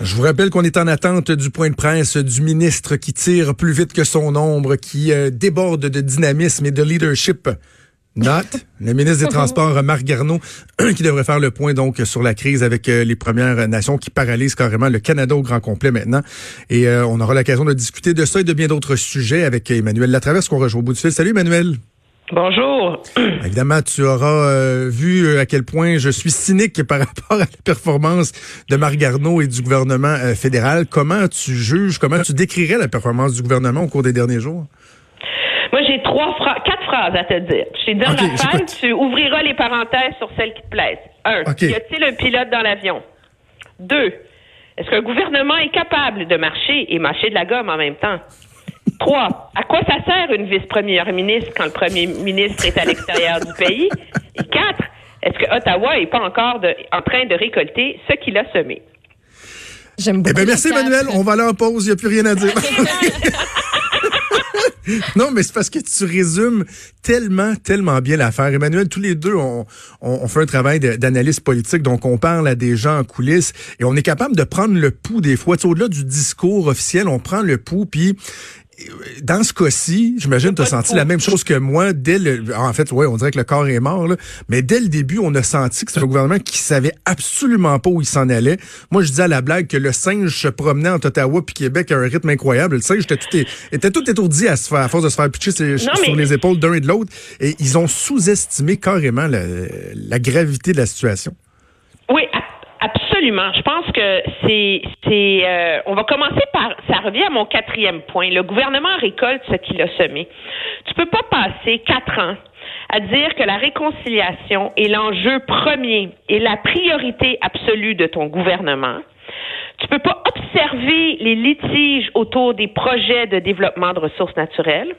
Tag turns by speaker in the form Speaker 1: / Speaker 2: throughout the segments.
Speaker 1: Je vous rappelle qu'on est en attente du point de presse du ministre qui tire plus vite que son ombre, qui euh, déborde de dynamisme et de leadership. Not, le ministre des Transports, Marc Garneau, qui devrait faire le point donc sur la crise avec euh, les Premières Nations qui paralysent carrément le Canada au grand complet maintenant. Et euh, on aura l'occasion de discuter de ça et de bien d'autres sujets avec Emmanuel Latraverse qu'on rejoint au bout du fil. Salut Emmanuel.
Speaker 2: Bonjour.
Speaker 1: Évidemment, tu auras euh, vu euh, à quel point je suis cynique par rapport à la performance de Marc Garneau et du gouvernement euh, fédéral. Comment tu juges, comment tu décrirais la performance du gouvernement au cours des derniers jours?
Speaker 2: Moi, j'ai trois quatre phrases à te dire. Je t'ai dit okay, la tu ouvriras les parenthèses sur celles qui te plaisent. Un, y a-t-il un pilote dans l'avion? Deux, est-ce qu'un gouvernement est capable de marcher et mâcher de la gomme en même temps? Trois, à quoi ça sert une vice-première ministre quand le premier ministre est à l'extérieur du pays? Et quatre, est-ce que Ottawa n'est pas encore en train de récolter ce qu'il a semé?
Speaker 1: J'aime beaucoup. Eh bien, merci, Emmanuel. On va aller en pause. Il n'y a plus rien à dire. non, mais c'est parce que tu résumes tellement, tellement bien l'affaire. Emmanuel, tous les deux, on, on, fait un travail d'analyse politique, donc on parle à des gens en coulisses et on est capable de prendre le pouls des fois. Au-delà du discours officiel, on prend le pouls, puis dans ce cas-ci, j'imagine que tu as senti la même chose que moi dès le en fait, ouais, on dirait que le corps est mort là, mais dès le début, on a senti que c'était un gouvernement qui savait absolument pas où il s'en allait. Moi, je disais à la blague que le singe se promenait entre Ottawa puis Québec à un rythme incroyable. Le singe était tout, était tout étourdi à, se faire, à force de se faire pitcher sur les épaules d'un et de l'autre et ils ont sous-estimé carrément la, la gravité de la situation.
Speaker 2: Oui, Absolument. Je pense que c'est, euh, on va commencer par, ça revient à mon quatrième point. Le gouvernement récolte ce qu'il a semé. Tu peux pas passer quatre ans à dire que la réconciliation est l'enjeu premier et la priorité absolue de ton gouvernement. Tu peux pas observer les litiges autour des projets de développement de ressources naturelles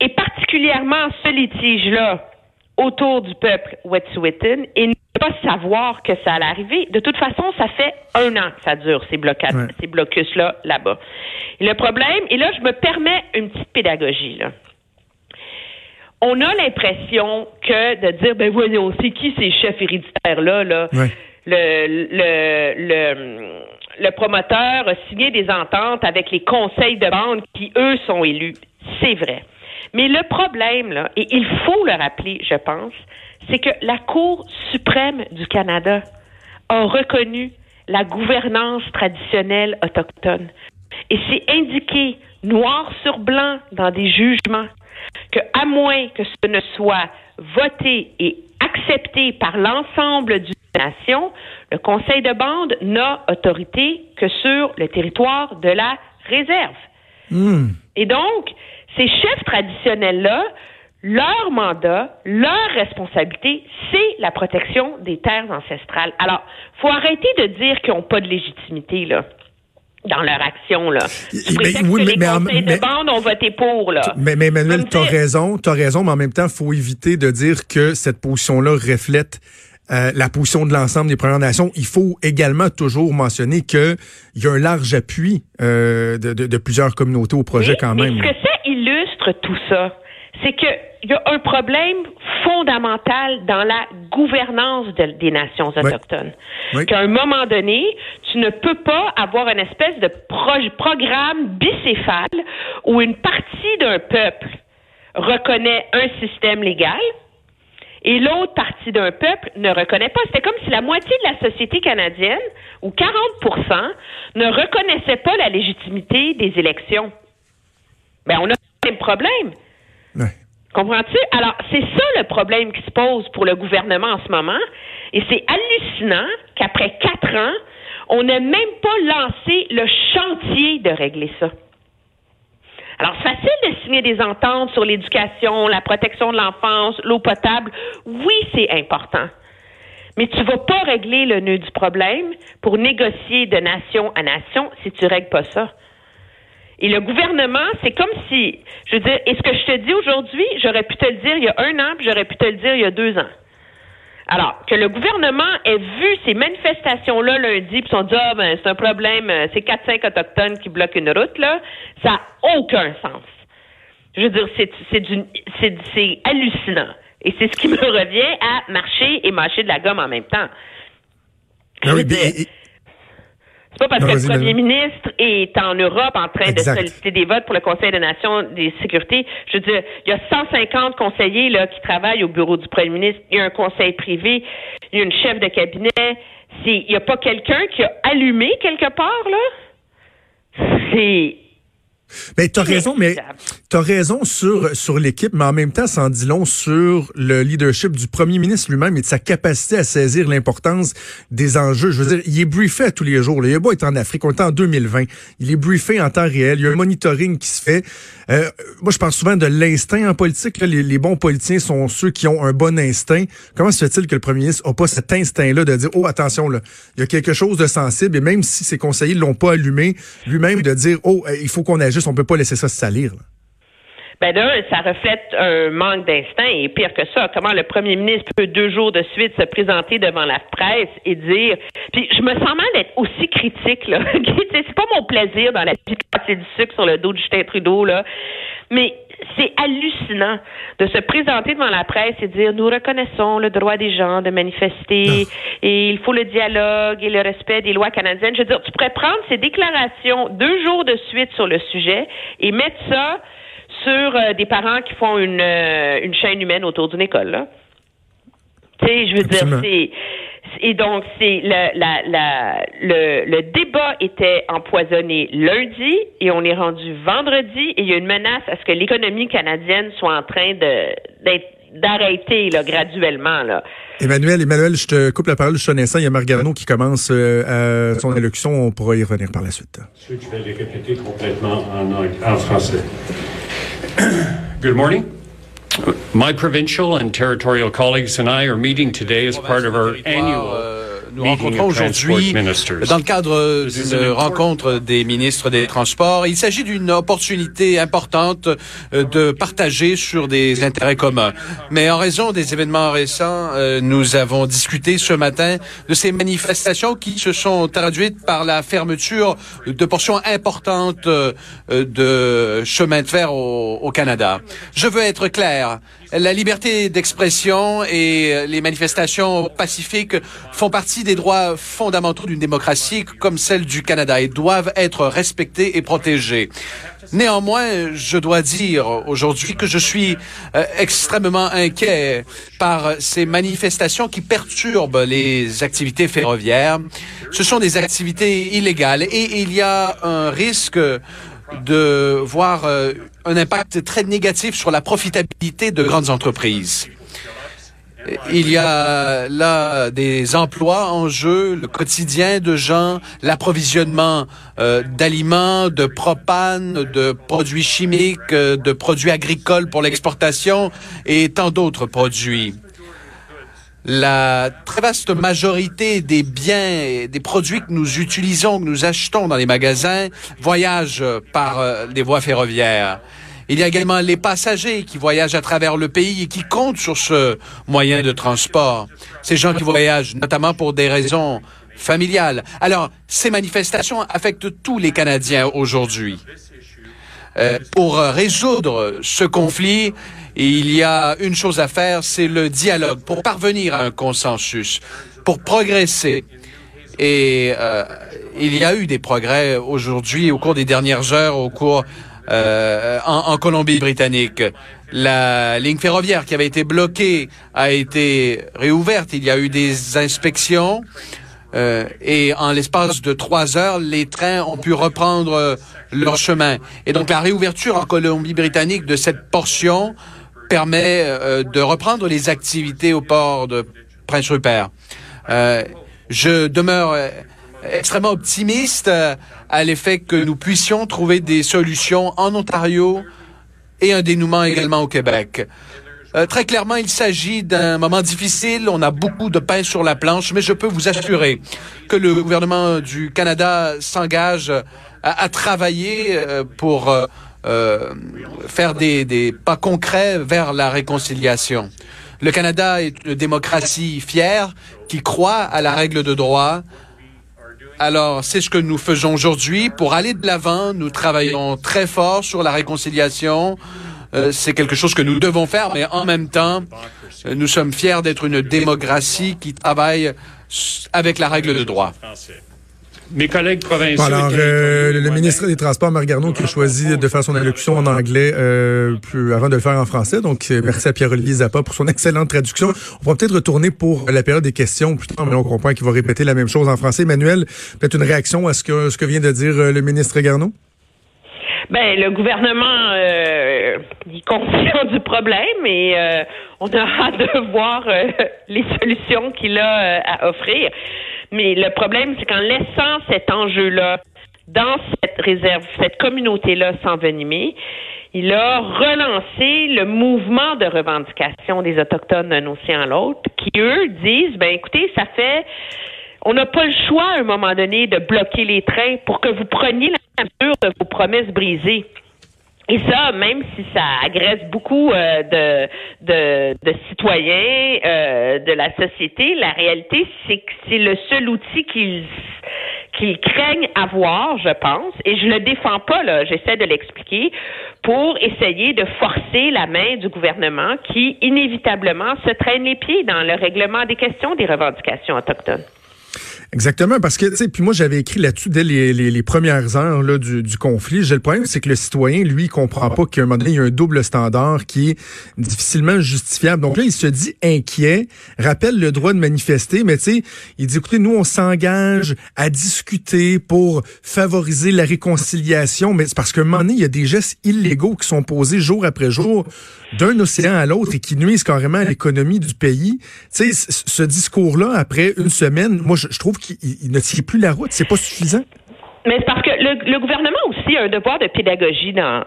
Speaker 2: et particulièrement ce litige-là autour du peuple Wet'suwet'en et pas savoir que ça allait arriver. De toute façon, ça fait un an que ça dure, ces blocades, ces blocus-là, là-bas. le problème, et là, je me permets une petite pédagogie, là. On a l'impression que de dire, ben voyons, c'est qui ces chefs héréditaires-là, là? Le, le, le, le promoteur a signé des ententes avec les conseils de bande qui, eux, sont élus. C'est vrai. Mais le problème, là, et il faut le rappeler, je pense, c'est que la Cour suprême du Canada a reconnu la gouvernance traditionnelle autochtone. Et c'est indiqué noir sur blanc dans des jugements que, à moins que ce ne soit voté et accepté par l'ensemble du nation, le Conseil de bande n'a autorité que sur le territoire de la réserve. Hmm. Et donc, ces chefs traditionnels-là leur mandat, leur responsabilité, c'est la protection des terres ancestrales. Alors, faut arrêter de dire qu'ils n'ont pas de légitimité, là dans leur action là. Mais, oui, que les conseils de bande ont voté pour là.
Speaker 1: Mais, mais Emmanuel, tu as raison, tu as raison, mais en même temps, faut éviter de dire que cette position-là reflète euh, la position de l'ensemble des Premières Nations. Il faut également toujours mentionner qu'il y a un large appui euh, de, de, de, plusieurs communautés au projet quand même.
Speaker 2: Mais ce que ça illustre tout ça, c'est que il y a un problème fondamental dans la gouvernance des nations autochtones. Qu'à un moment donné, tu ne peux pas avoir une espèce de programme bicéphale où une partie d'un peuple reconnaît un système légal et l'autre partie d'un peuple ne reconnaît pas. C'était comme si la moitié de la société canadienne, ou 40% ne reconnaissait pas la légitimité des élections. Ben, on a le même problème. Comprends-tu? Alors, c'est ça le problème qui se pose pour le gouvernement en ce moment. Et c'est hallucinant qu'après quatre ans, on n'ait même pas lancé le chantier de régler ça. Alors, facile de signer des ententes sur l'éducation, la protection de l'enfance, l'eau potable. Oui, c'est important. Mais tu vas pas régler le nœud du problème pour négocier de nation à nation si tu règles pas ça. Et le gouvernement, c'est comme si, je veux dire, est ce que je te dis aujourd'hui, j'aurais pu te le dire il y a un an, puis j'aurais pu te le dire il y a deux ans. Alors, que le gouvernement ait vu ces manifestations-là lundi, puis sont dit, ah, ben, c'est un problème, euh, c'est 4-5 autochtones qui bloquent une route, là, ça n'a aucun sens. Je veux dire, c'est, c'est, c'est hallucinant. Et c'est ce qui me revient à marcher et mâcher de la gomme en même temps.
Speaker 1: Ah
Speaker 2: pas parce que le premier ministre est en Europe en train de solliciter des votes pour le Conseil des Nations des sécurités. Je veux dire, il y a 150 conseillers là qui travaillent au bureau du premier ministre. Il y a un conseil privé, il y a une chef de cabinet. Il n'y a pas quelqu'un qui a allumé quelque part là? C'est
Speaker 1: mais tu as raison, mais tu as raison sur, sur l'équipe, mais en même temps, ça en dit long sur le leadership du premier ministre lui-même et de sa capacité à saisir l'importance des enjeux. Je veux dire, il est briefé à tous les jours. Il est beau être en Afrique, on est en 2020. Il est briefé en temps réel. Il y a un monitoring qui se fait. Euh, moi, je pense souvent de l'instinct en politique. Les, bons politiciens sont ceux qui ont un bon instinct. Comment se fait-il que le premier ministre n'a pas cet instinct-là de dire, oh, attention, là, il y a quelque chose de sensible, et même si ses conseillers l'ont pas allumé, lui-même de dire, oh, il faut qu'on agisse on peut pas laisser ça se salir.
Speaker 2: Ben là, ça reflète un manque d'instinct et pire que ça, comment le premier ministre peut deux jours de suite se présenter devant la presse et dire puis je me sens mal d'être aussi critique là. c'est pas mon plaisir dans la vie de passer du sucre sur le dos de Justin Trudeau là. Mais c'est hallucinant de se présenter devant la presse et dire nous reconnaissons le droit des gens de manifester ah. et il faut le dialogue et le respect des lois canadiennes. Je veux dire, tu pourrais prendre ces déclarations deux jours de suite sur le sujet et mettre ça sur euh, des parents qui font une, euh, une chaîne humaine autour d'une école. Tu sais, je veux dire, c'est et donc, c'est le, la, la, le, le, débat était empoisonné lundi et on est rendu vendredi et il y a une menace à ce que l'économie canadienne soit en train de d'arrêter là, graduellement. Là.
Speaker 1: Emmanuel, Emmanuel, je te coupe la parole, je suis Il y a Margarano qui commence euh, son élocution. On pourra y revenir par la suite.
Speaker 3: Je vais les répéter complètement en, en français. Good morning. My provincial and territorial colleagues and I are meeting today as part of our annual
Speaker 4: nous rencontrons aujourd'hui dans le cadre d'une rencontre des ministres des Transports. Il s'agit d'une opportunité importante euh, de partager sur des intérêts communs. Mais en raison des événements récents, euh, nous avons discuté ce matin de ces manifestations qui se sont traduites par la fermeture de portions importantes euh, de chemin de fer au, au Canada. Je veux être clair. La liberté d'expression et les manifestations pacifiques font partie des droits fondamentaux d'une démocratie comme celle du Canada et doivent être respectés et protégés. Néanmoins, je dois dire aujourd'hui que je suis euh, extrêmement inquiet par ces manifestations qui perturbent les activités ferroviaires. Ce sont des activités illégales et il y a un risque de voir euh, un impact très négatif sur la profitabilité de grandes entreprises. Il y a là des emplois en jeu, le quotidien de gens, l'approvisionnement euh, d'aliments, de propane, de produits chimiques, euh, de produits agricoles pour l'exportation et tant d'autres produits la très vaste majorité des biens des produits que nous utilisons, que nous achetons dans les magasins, voyagent par euh, les voies ferroviaires. Il y a également les passagers qui voyagent à travers le pays et qui comptent sur ce moyen de transport. Ces gens qui voyagent notamment pour des raisons familiales. Alors, ces manifestations affectent tous les Canadiens aujourd'hui. Euh, pour résoudre ce conflit, il y a une chose à faire, c'est le dialogue pour parvenir à un consensus, pour progresser. Et euh, il y a eu des progrès aujourd'hui au cours des dernières heures, au cours euh, en, Colombie-Britannique. La ligne ferroviaire qui avait été bloquée a été réouverte. Il y a eu des inspections. Euh, et en l'espace de trois heures, les trains ont pu reprendre euh, leur chemin. Et donc la réouverture en Colombie-Britannique de cette portion permet euh, de reprendre les activités au port de Prince Rupert. Euh, je demeure euh, extrêmement optimiste à l'effet que nous puissions trouver des solutions en Ontario et un dénouement également au Québec. Très clairement, il s'agit d'un moment difficile. On a beaucoup de pain sur la planche, mais je peux vous assurer que le gouvernement du Canada s'engage à, travailler pour euh, faire des pas concrets vers la réconciliation. Le Canada est une démocratie fière qui croit à la règle de droit. Alors, c'est ce que nous faisons aujourd'hui. Pour aller de l'avant, nous travaillons très fort sur la réconciliation. Euh, c'est quelque chose que nous devons faire, mais en même temps, euh, nous sommes fiers d'être une démocratie qui travaille avec la règle de droit.
Speaker 3: mes collègues provinciaux.
Speaker 1: alors, euh, le ministre des Transports, Marc Garneau, qui a choisi de faire son allocution en anglais euh, plus, avant de le faire en français. Donc, merci à Pierre-Olivier Zappa pour son excellente traduction. On va peut-être retourner pour la période des questions plus tard, mais on comprend qu'il va répéter la même chose en français. Emmanuel, peut-être une réaction à ce que, ce que vient de dire le ministre Garneau?
Speaker 2: Ben, le gouvernement euh, est conscient du problème et on a hâte de voir les solutions qu'il a à offrir. Mais le problème, c'est qu'en laissant cet enjeu-là dans cette réserve, cette communauté-là s'envenimer, il a relancé le mouvement de revendication des Autochtones d'un océan à l'autre, qui, eux, disent, ben écoutez, ça fait... On n'a pas le choix, à un moment donné, de bloquer les trains pour que vous preniez la mesure de vos promesses brisées. Et ça, même si ça agresse beaucoup euh, de, citoyens euh, de la société, la réalité, c'est que c'est le seul outil qu'ils qu'ils craignent avoir, je pense, et je le défends pas, là, j'essaie de l'expliquer, pour essayer de forcer la main du gouvernement qui, inévitablement, se traîne les pieds dans le règlement des questions des revendications autochtones.
Speaker 1: Exactement, parce que, tu sais, puis moi, j'avais écrit là-dessus dès les, les, premières heures là, du, du conflit. J'ai le problème, c'est que le citoyen, lui, il comprend pas qu'à un moment donné, il y a un double standard qui est difficilement justifiable. Donc là, il se dit inquiet, rappelle le droit de manifester, mais tu sais, il dit, écoutez, nous, on s'engage à discuter pour favoriser la réconciliation, mais c'est parce qu'à un moment donné, il y a des gestes illégaux qui sont posés jour après jour d'un océan à l'autre et qui nuisent carrément à l'économie du pays. Tu sais, ce discours-là, après une semaine, moi, je, je trouve qu'il ne tient plus la route. C'est pas suffisant.
Speaker 2: Mais parce que le, gouvernement aussi a un devoir de pédagogie dans,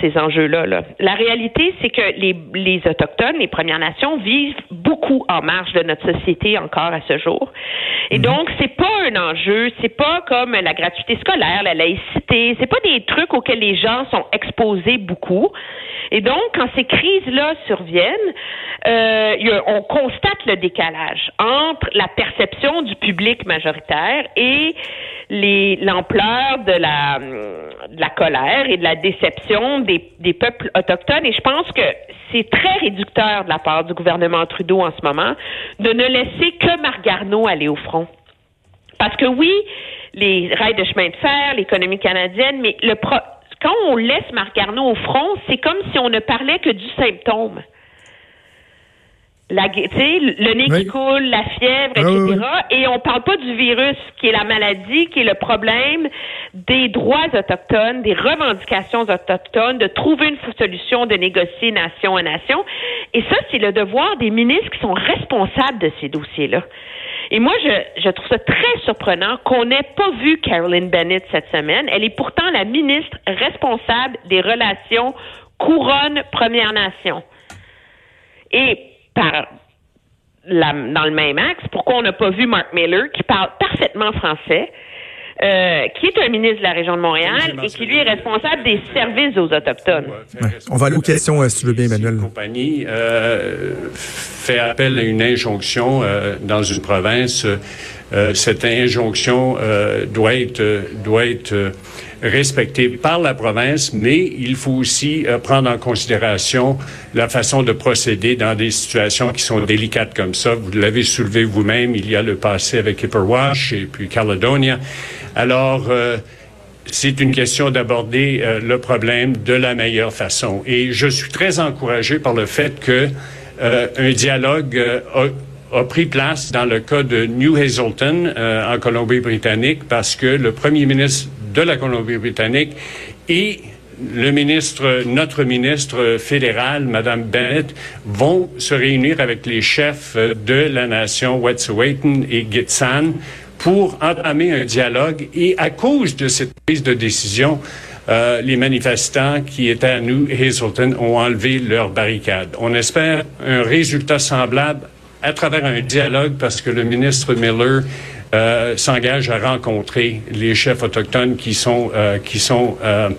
Speaker 2: ces enjeux-là. Là. La réalité, c'est que les, les Autochtones, les Premières Nations vivent beaucoup en marge de notre société encore à ce jour. Et mhm. donc, c'est pas un enjeu, c'est pas comme la gratuité scolaire, la laïcité, c'est pas des trucs auxquels les gens sont exposés beaucoup. Et donc, quand ces crises-là surviennent, euh, on constate le décalage entre la perception du public majoritaire et l'ampleur de la, de la colère et de la déception des, des peuples autochtones. Et je pense que c'est très réducteur de la part du gouvernement Trudeau en ce moment de ne laisser que Marc Garneau aller au front. Parce que oui, les rails de chemin de fer, l'économie canadienne, mais le quand on laisse Marc au front, c'est comme si on ne parlait que du symptôme la, le nez qui coule, la fièvre, etc. Et on parle pas du virus qui est la maladie, qui est le problème des droits autochtones, des revendications autochtones, de trouver une solution, de négocier nation à nation. Et ça, c'est le devoir des ministres qui sont responsables de ces dossiers-là. Et moi, je, je trouve ça très surprenant qu'on n'ait pas vu Carolyn Bennett cette semaine. Elle est pourtant la ministre responsable des relations couronne Première Nation. Et par dans le même axe, pourquoi on n'a pas vu Mark Miller, qui parle parfaitement français, euh, qui est un ministre de la région de Montréal et qui, lui, est responsable des services aux Autochtones.
Speaker 1: On va aller aux questions, euh, si tu veux bien, Emmanuel.
Speaker 3: La compagnie euh, fait appel à une injonction dans une province. cette injonction doit être, doit être respecté par la province, mais il faut aussi euh, prendre en considération la façon de procéder dans des situations qui sont délicates comme ça. Vous l'avez soulevé vous-même, il y a le passé avec Hipperwash et puis Caledonia. Alors, euh, c'est une question d'aborder euh, le problème de la meilleure façon. Et je suis très encouragé par le fait que un dialogue a, pris place dans le cas de New Hazelton en Colombie-Britannique parce que le premier ministre de la Colombie-Britannique et le ministre, notre ministre fédéral, Madame Bennett, vont se réunir avec les chefs de la nation Wet'suwet'en et Gitsan pour entamer un dialogue. Et à cause de cette prise de décision, euh, les manifestants qui étaient à New Hazelton ont enlevé leurs barricades. On espère un résultat semblable à travers un dialogue parce que le ministre Miller euh, s'engage à rencontrer les chefs autochtones qui sont euh, qui sont euh,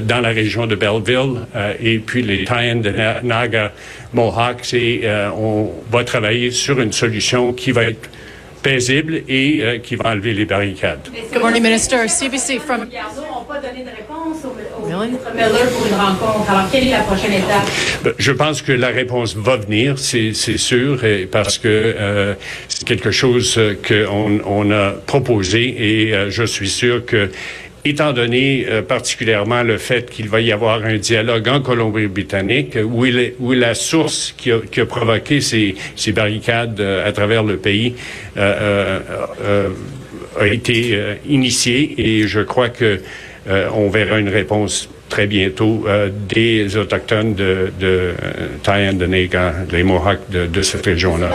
Speaker 3: dans la région de Belleville et puis les Taïens de Naga Mohawks et on va travailler sur une solution qui va être paisible et qui va enlever les barricades.
Speaker 5: Good morning, Minister. CBC from... n'ont pas donné de réponse pour une rencontre. Alors, quelle est la prochaine étape?
Speaker 3: Ben, je pense que la réponse va venir, c'est sûr, parce que c'est quelque chose qu'on on a proposé et je suis sûr que étant donné euh, particulièrement le fait qu'il va y avoir un dialogue en Colombie-Britannique, où, la source qui a, provoqué ces, barricades euh, à travers le pays euh, a été initiée, et je crois que on verra une réponse très bientôt des autochtones de, de Tayandanega, les Mohawks de, de cette région-là.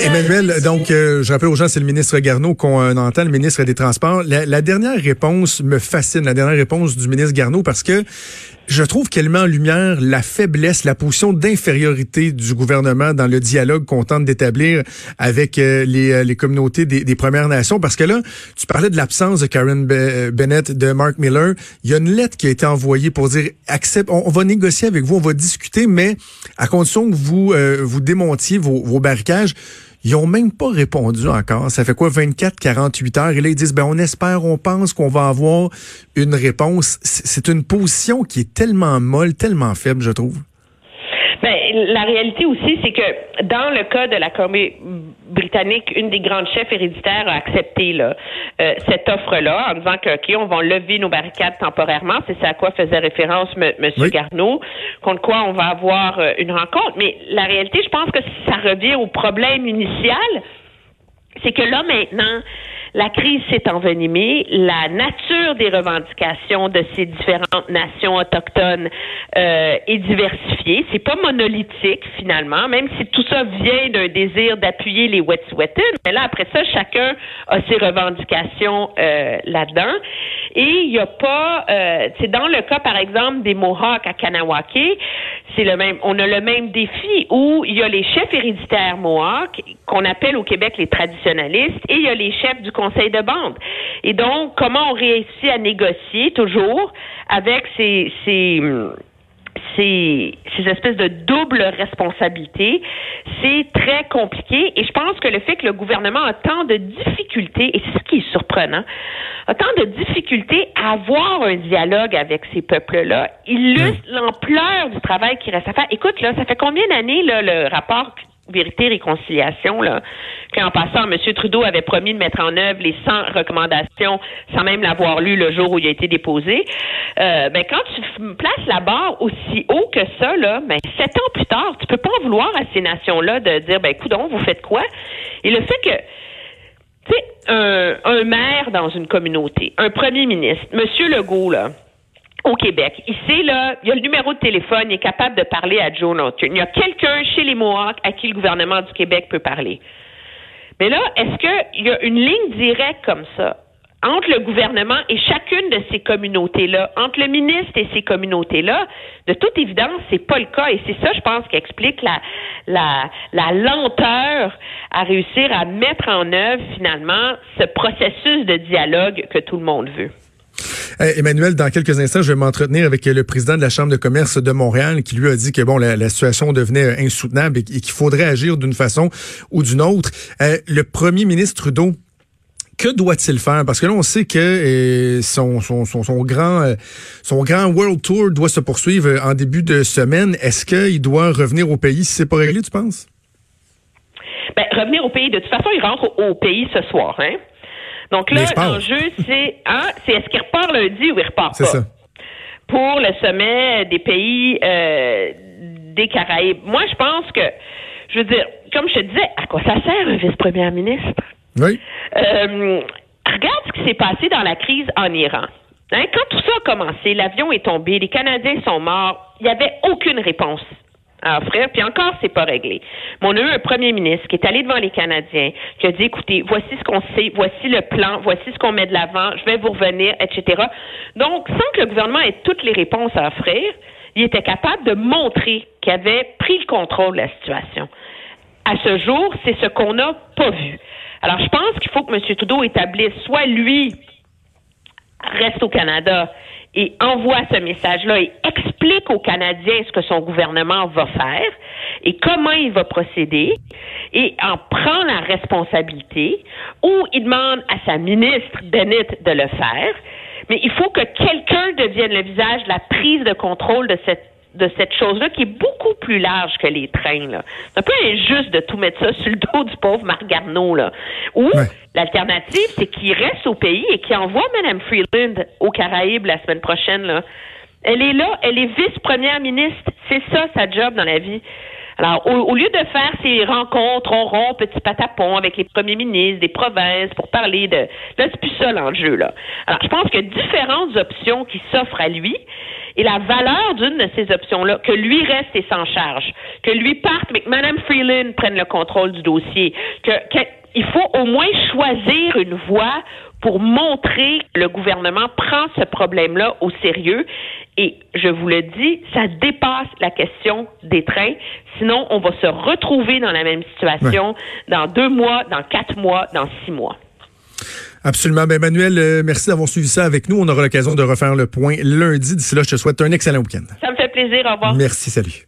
Speaker 1: Emmanuel, donc, euh, je rappelle aux gens, c'est le ministre Garneau qu'on entend, le ministre des Transports. La, dernière réponse me fascine, la dernière réponse du ministre Garneau, parce que je trouve qu'elle met en lumière la faiblesse, la position d'infériorité du gouvernement dans le dialogue qu'on tente d'établir avec euh, les, euh, les, communautés des, des, Premières Nations. Parce que là, tu parlais de l'absence de Karen Bennett, de Mark Miller. Il y a une lettre qui a été envoyée pour dire, accepte, on, va négocier avec vous, on va discuter, mais à condition que vous, vous démontiez vos, vos barricages. Ils ont même pas répondu encore. Ça fait quoi, 24, 48 heures? Et là, ils disent, ben, on espère, on pense qu'on va avoir une réponse. C'est une position qui est tellement molle, tellement faible, je trouve.
Speaker 2: Ben, la réalité aussi, c'est que dans le cas de la Colombie-Britannique, une des grandes chefs héréditaires a accepté là, euh, cette offre-là en disant que, OK, on va lever nos barricades temporairement. C'est ça à quoi faisait référence M. Monsieur Garneau, contre quoi on va avoir euh, une rencontre. Mais la réalité, je pense que ça revient au problème initial. C'est que là, maintenant, la crise s'est envenimée, la nature des revendications de ces différentes nations autochtones euh, est diversifiée. C'est pas monolithique finalement, même si tout ça vient d'un désir d'appuyer les Wet'suwet'en. Mais là, après ça, chacun a ses revendications euh, là-dedans. Et il n'y a pas, euh, c'est dans le cas par exemple des Mohawks à Kanawake, c'est le même, on a le même défi où il y a les chefs héréditaires Mohawks qu'on appelle au Québec les traditionalistes et il y a les chefs du conseil de bande. Et donc, comment on réussit à négocier toujours avec ces, ces ces, ces, espèces de double responsabilité, c'est très compliqué. Et je pense que le fait que le gouvernement a tant de difficultés, et c'est ce qui est surprenant, a tant de difficultés à avoir un dialogue avec ces peuples-là, illustre l'ampleur du travail qui reste à faire. Écoute, là, ça fait combien d'années, là, le rapport vérité, réconciliation, là, qu'en passant, M. Trudeau avait promis de mettre en œuvre les 100 recommandations sans même l'avoir lu le jour où il a été déposé. Euh, ben, quand tu places la barre aussi haut que ça, là, ben, sept ans plus tard, tu peux pas en vouloir à ces nations-là de dire, ben, coudon, vous faites quoi? Et le fait que, tu sais, un, un maire dans une communauté, un premier ministre, M. Legault, là, au Québec. Ici, là, il y a le numéro de téléphone, il est capable de parler à Joe Norton. Il y a quelqu'un chez les Mohawks à qui le gouvernement du Québec peut parler. Mais là, est-ce qu'il y a une ligne directe comme ça entre le gouvernement et chacune de ces communautés-là, entre le ministre et ces communautés-là, de toute évidence, c'est pas le cas. Et c'est ça, je pense, qui explique la, lenteur à réussir à mettre en œuvre, finalement, ce processus de dialogue que tout le monde veut.
Speaker 1: Emmanuel, dans quelques instants, je vais m'entretenir avec le président de la Chambre de commerce de Montréal qui lui a dit que bon, la, situation devenait insoutenable et, qu'il faudrait agir d'une façon ou d'une autre. Euh, le premier ministre Trudeau que doit-il faire? Parce que là, on sait que euh, son, son, grand, euh, son grand World Tour doit se poursuivre en début de semaine. Est-ce qu'il doit revenir au pays si c'est pas réglé, tu penses?
Speaker 2: Ben, revenir au pays, de toute façon, il rentre au pays ce soir, hein? Donc là, l'enjeu, c'est hein, c'est est-ce qu'il repart lundi ou il repart pas? Ça. Pour le sommet des pays euh, des Caraïbes. Moi, je pense que, je veux dire, comme je te disais, à quoi ça sert un vice-premier ministre?
Speaker 1: Oui.
Speaker 2: Euh, regarde ce qui s'est passé dans la crise en Iran. Hein, quand tout ça a commencé, l'avion est tombé, les Canadiens sont morts, il n'y avait aucune réponse à offrir, puis encore, c'est pas réglé. Mais on a eu un premier ministre qui est allé devant les Canadiens, qui a dit, écoutez, voici ce qu'on sait, voici le plan, voici ce qu'on met de l'avant, je vais vous revenir, etc. Donc, sans que le gouvernement ait toutes les réponses à offrir, il était capable de montrer qu'il avait pris le contrôle de la situation. À ce jour, c'est ce qu'on n'a pas vu. Alors, je pense qu'il faut que M. Trudeau établisse soit lui reste au Canada et envoie ce message-là et explique aux Canadiens ce que son gouvernement va faire et comment il va procéder et en prend la responsabilité ou il demande à sa ministre Bennett de le faire. Mais il faut que quelqu'un devienne le visage de la prise de contrôle de cette de cette chose-là qui est beaucoup plus large que les trains. C'est un peu injuste de tout mettre ça sur le dos du pauvre Marc Garneau. Là. Ou l'alternative, c'est qu'il reste au pays et qu'il envoie Mme Freeland aux Caraïbes la semaine prochaine. Là. Elle est là, elle est vice-première ministre. C'est ça sa job dans la vie. Alors, au, lieu de faire ces rencontres, on rompt petit patapon avec les premiers ministres des provinces pour parler de... Là, c'est plus ça l'enjeu, là. Alors, je pense a différentes options qui s'offrent à lui et la valeur d'une de ces options-là, que lui reste et s'en charge, que lui parte, mais que Mme Freeland prenne le contrôle du dossier, que, il faut au moins choisir une voie pour montrer que le gouvernement prend ce problème-là au sérieux. Et je vous le dis, ça dépasse la question des trains. Sinon, on va se retrouver dans la même situation dans deux mois, dans quatre mois, dans six mois.
Speaker 1: Absolument. Ben, Emmanuel, euh, merci d'avoir suivi ça avec nous. On aura l'occasion de refaire le point lundi. D'ici là, je te souhaite un excellent week-end.
Speaker 2: Ça me fait plaisir. Au revoir.
Speaker 1: Merci. Salut.